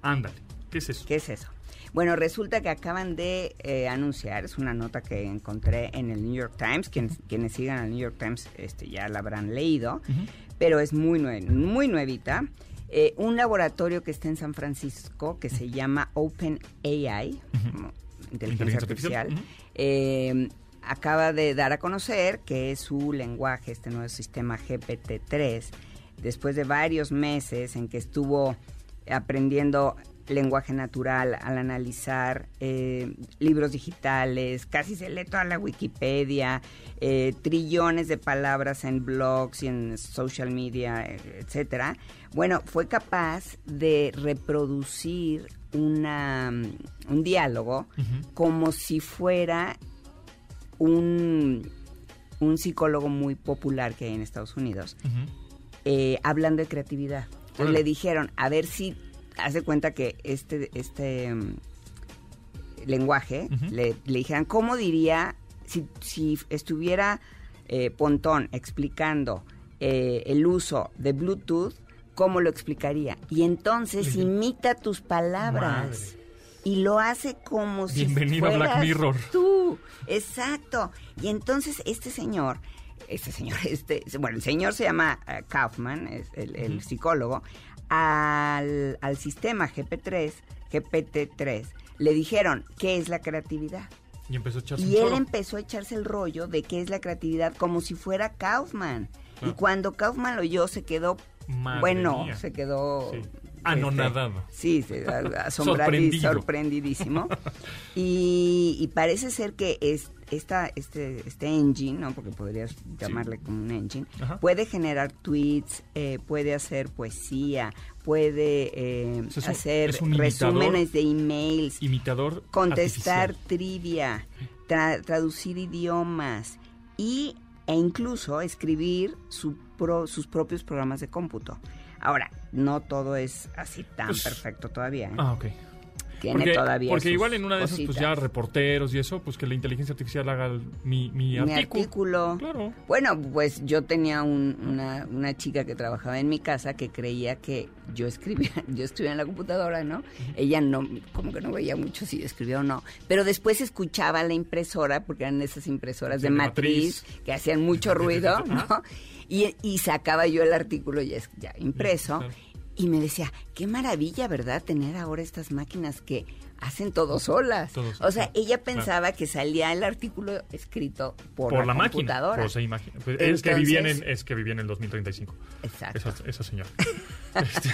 ándate. ¿Qué es eso? ¿Qué es eso? Bueno, resulta que acaban de eh, anunciar, es una nota que encontré en el New York Times, quienes, quienes sigan al New York Times este, ya la habrán leído, pero es muy, nue- muy nuevita. Eh, un laboratorio que está en San Francisco que se llama OpenAI, como inteligencia Inteligencia artificial, artificial, eh, acaba de dar a conocer que su lenguaje, este nuevo sistema GPT-3, después de varios meses en que estuvo aprendiendo lenguaje natural al analizar eh, libros digitales, casi se lee toda la Wikipedia, eh, trillones de palabras en blogs y en social media, etcétera. Bueno, fue capaz de reproducir una, mm, un diálogo como si fuera un, un psicólogo muy popular que hay en Estados Unidos, eh, hablando de creatividad. Entonces le dijeron, a ver si hace cuenta que este, este mm, lenguaje, le, le dijeran, ¿cómo diría si, si estuviera eh, Pontón explicando eh, el uso de Bluetooth, cómo lo explicaría? Y entonces imita tus palabras. Madre. Y lo hace como si Bienvenido a Black fueras Mirror. Tú, exacto. Y entonces este señor, este señor, este, bueno, el señor se llama eh, Kaufman, es el, el psicólogo, al, al sistema GP3, GPT-3, le dijeron, ¿qué es la creatividad? Y empezó a echarse Y él choro. empezó a echarse el rollo de qué es la creatividad como si fuera Kaufman. Y Ah. cuando Kaufman lo oyó, se quedó, Madre bueno, mía. se quedó... Sí. Este, Anonadado. Sí, se- a- asombradi- Sorprendido. sorprendidísimo. y, y parece ser que es, esta, este, este engine, ¿no? porque podrías llamarle como un engine, Ajá. puede generar tweets, eh, puede hacer poesía, puede eh, O sea, es un- hacer es un imitador resúmenes de emails, Imitador. contestar artificial. trivia, tra- traducir idiomas y, e incluso escribir su pro- sus propios programas de cómputo. Ahora, no todo es así tan Pues- perfecto todavía. ¿eh? Ah, ok. Tiene Porque, todavía porque igual en una de esas, pues ya reporteros y eso, pues que la inteligencia artificial haga el- mi, mi, Mi artículo. artículo. Claro. Bueno, pues yo tenía un- una, una chica que trabajaba en mi casa que creía que yo escribía, yo escribía en la computadora, ¿no? Ella no, como que no veía mucho si escribía o no. Pero después escuchaba la impresora, porque eran esas impresoras Sí, de de matriz, matriz. que hacían mucho ruido, ¿no? Y, y sacaba yo el artículo ya, es- ya impreso. Claro. Y me decía, qué maravilla, ¿verdad? Tener ahora estas máquinas que hacen todo solas. O sea, ella claro. pensaba que salía el artículo escrito por, Por, la, máquina. computadora. Imagina. Pues, es, que vivía en, es que vivía en el 2035. Exacto. Esa, esa señora. Este,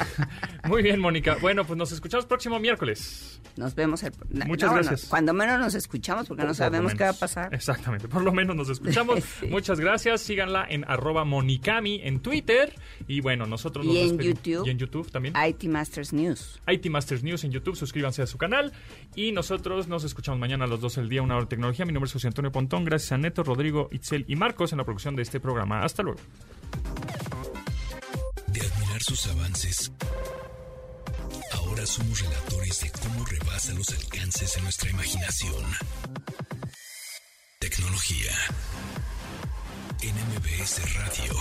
muy bien, Mónica. Bueno, pues nos escuchamos próximo miércoles. Nos vemos el... Muchas no, gracias. no, cuando menos nos escuchamos porque no Por- sabemos qué va a pasar. Exactamente, por lo menos nos escuchamos. Sí. Muchas gracias. Síganla en arroba monicami en Twitter. Y bueno, nosotros Y nos en despedimos. YouTube. Y en YouTube también. IT Masters News. IT Masters News en YouTube, suscríbanse a su canal y nosotros nos escuchamos mañana a las 12 del día, una hora de tecnología. Mi nombre es José Antonio Pontón, gracias a Neto, Rodrigo, Itzel y Marcos en la producción de este programa. Hasta luego. De admirar sus avances, ahora somos relatores de cómo rebasa los alcances de nuestra imaginación. Tecnología. En MBS Radio.